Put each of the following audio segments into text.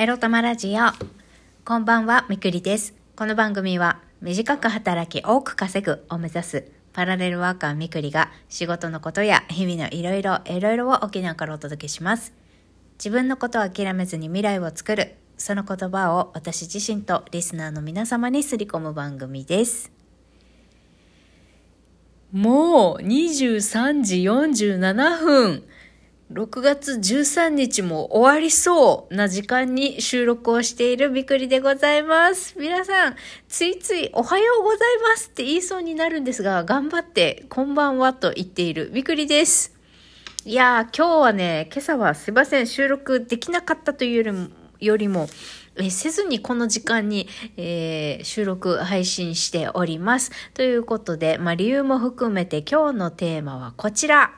エロ玉ラジオ。こんばんは、みくりです。この番組は、短く働き多く稼ぐを目指す、パラレルワーカーみくりが、仕事のことや日々のいろいろ、いろいろを沖縄からお届けします。自分のことを諦めずに未来を作る、その言葉を私自身とリスナーの皆様にすり込む番組です。もう23時47分。6月13日も終わりそうな時間に収録をしているびくりでございます。皆さん、ついついおはようございますって言いそうになるんですが、頑張ってこんばんはと言っているびくりです。いやー、今日はね、今朝はすいません、収録できなかったというよりも、よりもえせずにこの時間に、えー収録配信しております。ということで、まあ、理由も含めて今日のテーマはこちら。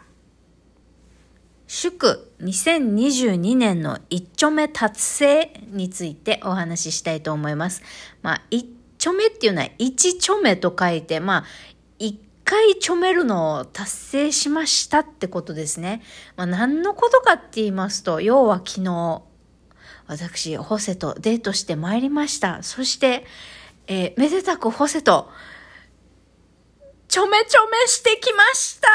祝2022年の一丁目達成についてお話ししたいと思います。まあ、一丁目っていうのは一丁目と書いて、まあ、一回ちょめるのを達成しましたってことですね。まあ、何のことかって言いますと、要は昨日、私、ホセとデートしてまいりました。そして、えーめでたくホセと、ちょめちょめしてきました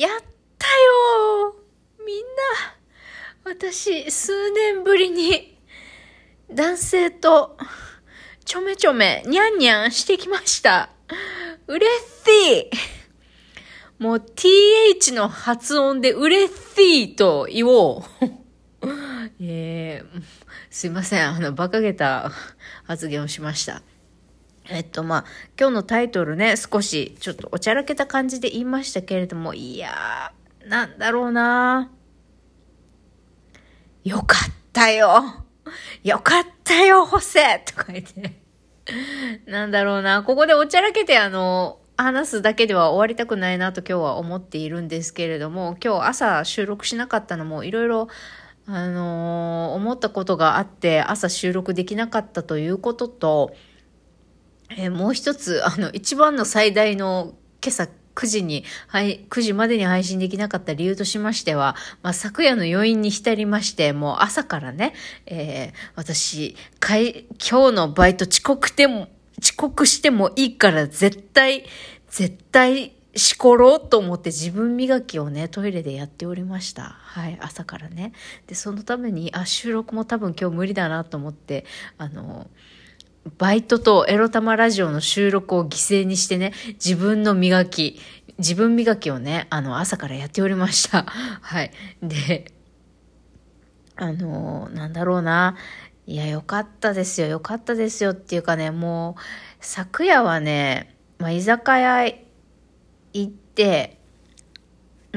やったよみんな、私、数年ぶりに、男性と、ちょめちょめ、にゃんにゃんしてきました。嬉しいもう th の発音で嬉しいと言おう。えー、すいません。あの、馬鹿げた発言をしました。えっと、まあ、今日のタイトルね、少しちょっとおちゃらけた感じで言いましたけれども、いやー、なんだろうなよかったよ。よかったよ、ホセ。とか言って。なんだろうな、ここでおちゃらけてあの、話すだけでは終わりたくないなと今日は思っているんですけれども、今日朝収録しなかったのもいろいろ、あのー思ったことがあって、朝収録できなかったということと、えーもう一つ、あの、一番の最大の今朝9時に、はい、9時までに配信できなかった理由としましては、まあ、昨夜の余韻に浸りまして、もう朝からね、えー私、今日のバイト遅刻でも、遅刻してもいいから絶対、絶対、しころうと思って自分磨きをね、トイレでやっておりました。はい、朝からね。で、そのために、あ、収録も多分今日無理だなと思って、あの、バイトとエロ玉ラジオの収録を犠牲にしてね、自分の磨き、自分磨きをね、あの、朝からやっておりました。はい。で、あの、なんだろうな。いや、よかったですよ。よかったですよっていうかね、もう、昨夜はね、まあ、居酒屋行って、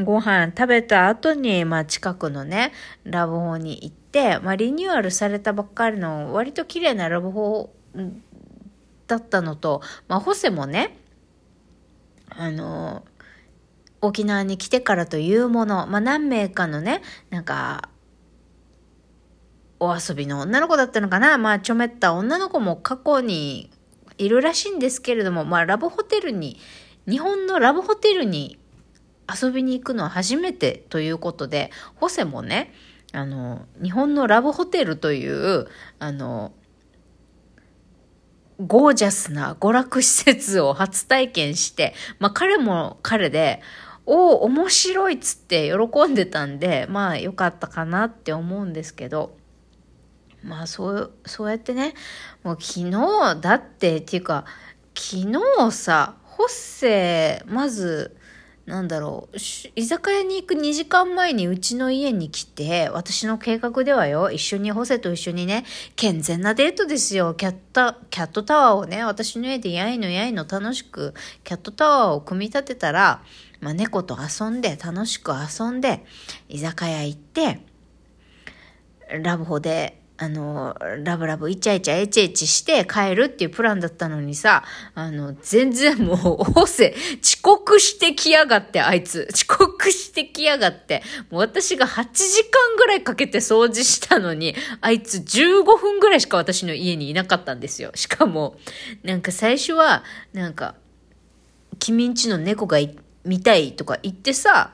ご飯食べた後に、まあ、近くのね、ラブホに行って、まあ、リニューアルされたばっかりの割と綺麗なラブホだったのと、まあ、ホセもね、あの、沖縄に来てからというもの、まあ、何名かのね、なんか、お遊びの女の子だったのかなまあ、ちょめった女の子も過去にいるらしいんですけれども、まあ、ラブホテルに、日本のラブホテルに遊びに行くのは初めてということで、ホセもね、あの、日本のラブホテルという、あの、ゴージャスな娯楽施設を初体験して、まあ彼も彼で、おお、面白いっつって喜んでたんで、まあ良かったかなって思うんですけど、まあそう、そうやってね、もう昨日だって、っていうか、昨日さ、ホッセ、まず、なんだろう、居酒屋に行く2時間前にうちの家に来て、私の計画ではよ、一緒にホセと一緒にね、健全なデートですよ。キャッタ、キャットタワーをね、私の家でやいのやいの楽しく、キャットタワーを組み立てたら、まあ猫と遊んで、楽しく遊んで、居酒屋行って、ラブホで、あの、ラブラブイチャイチャエチエチして帰るっていうプランだったのにさ、あの、全然もう、ホセ、遅刻してきやがって、あいつ。遅刻してきやがって。もう私が8時間ぐらいかけて掃除したのに、あいつ15分ぐらいしか私の家にいなかったんですよ。しかも、なんか最初は、なんか、君んちの猫が見たいとか言ってさ、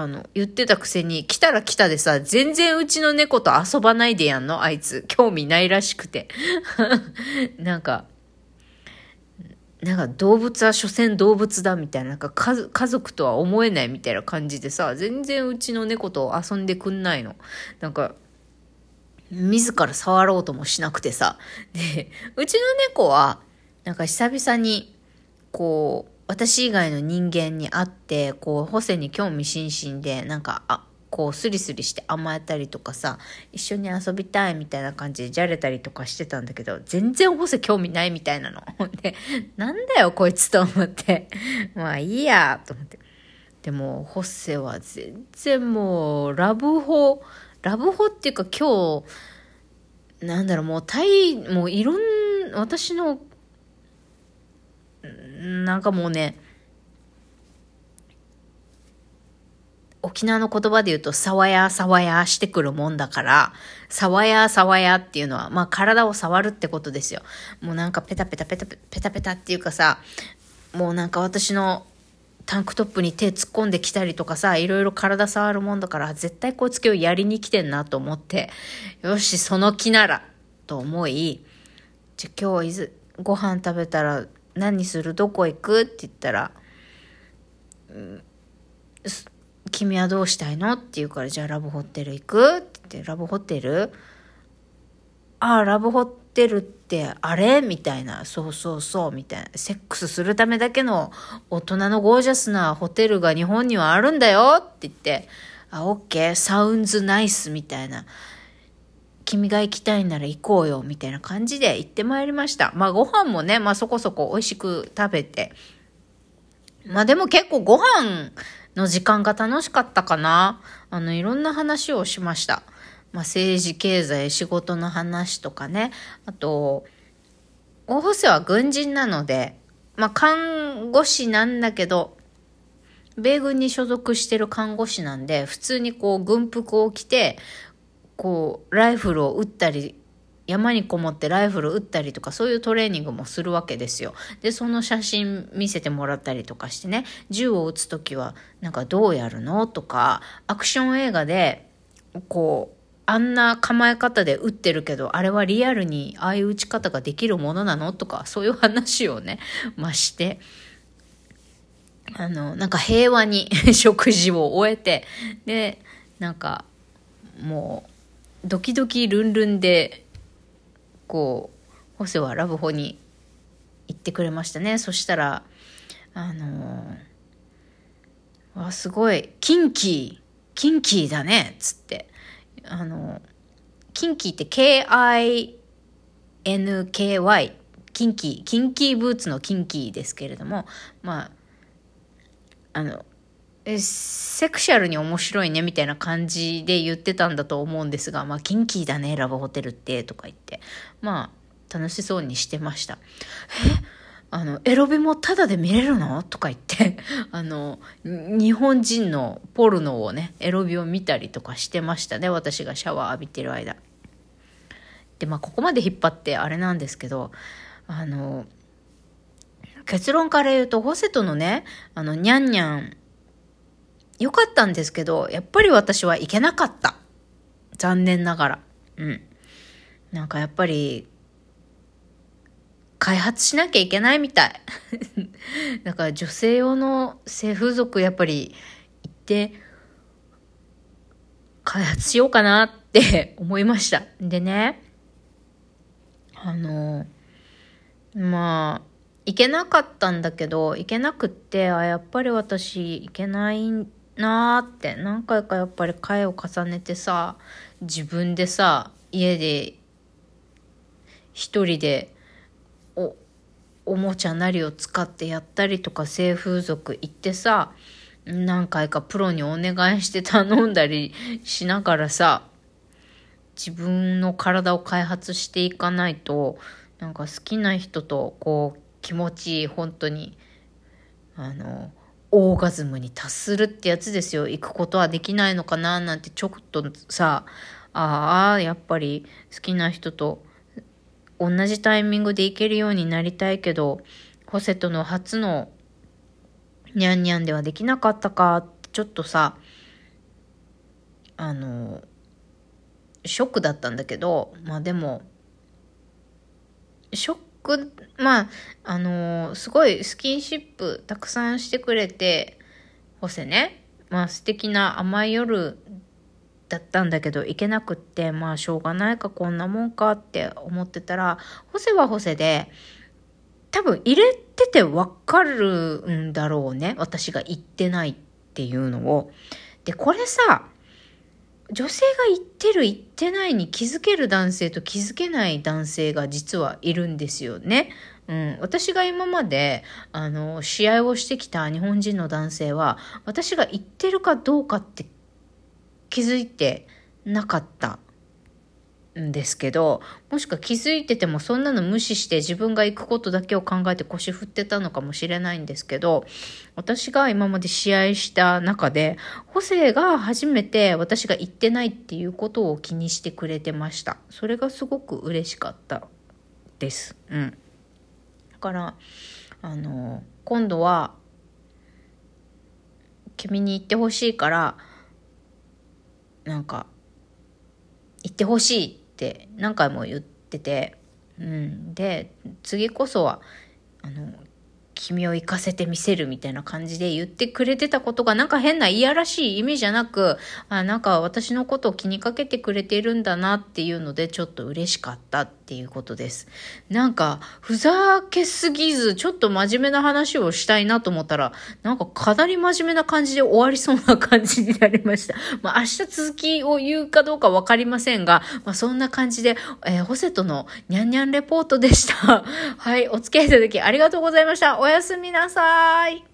あの、言ってたくせに、来たら来たでさ、全然うちの猫と遊ばないでやんの？あいつ。興味ないらしくて。なんか、なんか動物は所詮動物だみたいな、なんか家族とは思えないみたいな感じでさ、全然うちの猫と遊んでくんないの。なんか、自ら触ろうともしなくてさ。で、うちの猫は、なんか久々に、こう、私以外の人間に会って、こう、ホセに興味津々で、なんか、あ、こうスリスリして甘えたりとかさ一緒に遊びたいみたいな感じでじゃれたりとかしてたんだけど全然ホセ興味ないみたいなの。でなんだよこいつと思って まあいいやと思ってでもホセは全然もうラブホラブホっていうか今日なんだろうもう大もういろん私のなんかもうね沖縄の言葉で言うと、さわやさわやしてくるもんだから、さわやさわやっていうのは、まあ体を触るってことですよ。もうなんかペタペタペタペタペタっていうかさ、もうなんか私のタンクトップに手突っ込んできたりとかさ、いろいろ体触るもんだから、絶対こいつ今日やりに来てんなと思って、よし、その気なら、と思い、じゃ今日いず、ご飯食べたら何する？どこ行く？って言ったら、うん君はどうしたいの？って言うから、じゃあラブホテル行く？って言って、ラブホテルああ、ラブホテルってあれ？みたいな。そうそうそう、みたいな。セックスするためだけの大人のゴージャスなホテルが日本にはあるんだよって言って、あ、オッケー、サウンズナイスみたいな。君が行きたいなら行こうよ、みたいな感じで行ってまいりました。まあご飯もね、まあそこそこ美味しく食べて。まあでも結構ご飯の時間が楽しかったかな。あの、いろんな話をしました。まあ、政治、経済、仕事の話とかね。あと、大補正は軍人なので、まあ、看護師なんだけど、米軍に所属してる看護師なんで、普通にこう軍服を着て、こう、ライフルを撃ったり山にこもってライフル撃ったりとかそういうトレーニングもするわけですよ。で、その写真見せてもらったりとかしてね、銃を撃つ時はなんかどうやるのとか、アクション映画で、こう、あんな構え方で撃ってるけど、あれはリアルにああいう撃ち方ができるものなのとか、そういう話をね、まして、あの、なんか平和に 食事を終えて、で、なんか、もう、ドキドキルンルンでこうホセはラブホに行ってくれましたね。そしたらあのー、わすごいキンキーキンキーだねっつって。あのキンキーって K-I-N-K-Y キンキーキンキーブーツのキンキーですけれどもまああのセクシャルに面白いねみたいな感じで言ってたんだと思うんですが、まあ、キンキーだね、ラブホテルって、とか言って。まあ、楽しそうにしてました。えあの、エロビもタダで見れるの？とか言って、あの、日本人のポルノをね、エロビを見たりとかしてましたね、私がシャワー浴びてる間。で、まあ、ここまで引っ張ってあれなんですけど、あの、結論から言うと、ホセトのね、あの、ニャンニャン良かったんですけど、やっぱり私は行けなかった。残念ながら。うん。なんかやっぱり、開発しなきゃいけないみたい。だから女性用の性風俗やっぱり行って、開発しようかなって 思いました。でね、あの、まあ、行けなかったんだけど、行けなくって、あ、やっぱり私行けないなーって。何回かやっぱり回を重ねてさ自分でさ家で一人でおおもちゃなりを使ってやったりとか性風俗行ってさ何回かプロにお願いして頼んだりしながらさ自分の体を開発していかないとなんか好きな人とこう気持ちいい本当にあのオーガズムに達するってやつですよ。行くことはできないのかななんてちょっとさ、ああ、やっぱり好きな人と同じタイミングで行けるようになりたいけど、ホセとの初のにゃんにゃんではできなかったかちょっとさ、あの、ショックだったんだけど、まあでも、ショック、まあ、あのすごいスキンシップたくさんしてくれて、ホセね、まあ素敵な甘い夜だったんだけど行けなくってまあしょうがないかこんなもんかって思ってたらホセはホセで多分入れててわかるんだろうね私が言ってないっていうのを。でこれさ女性が言ってる言ってないに気づける男性と気づけない男性が実はいるんですよね。うん、私が今まで、あの、試合をしてきた日本人の男性は、私が言ってるかどうかって気づいてなかったんですけど、もしくは気づいててもそんなの無視して自分が行くことだけを考えて腰振ってたのかもしれないんですけど、私が今まで試合した中で、ホセが初めて私が行ってないっていうことを気にしてくれてました。それがすごく嬉しかったです。うん。だからあの今度は君に行ってほしいからなんか行ってほしいって何回も言ってて、うん、で次こそはあの君を行かせてみせるみたいな感じで言ってくれてたことがなんか変ないやらしい意味じゃなく、あなんか私のことを気にかけてくれてるんだなっていうのでちょっと嬉しかったっていうことです。なんかふざけすぎずちょっと真面目な話をしたいなと思ったらなんかかなり真面目な感じで終わりそうな感じになりました。まあ明日続きを言うかどうかわかりませんが、まあそんな感じで、えー、ホセとのニャンニャンレポートでした。はい、お付き合いいただきありがとうございました。おやすみなさい。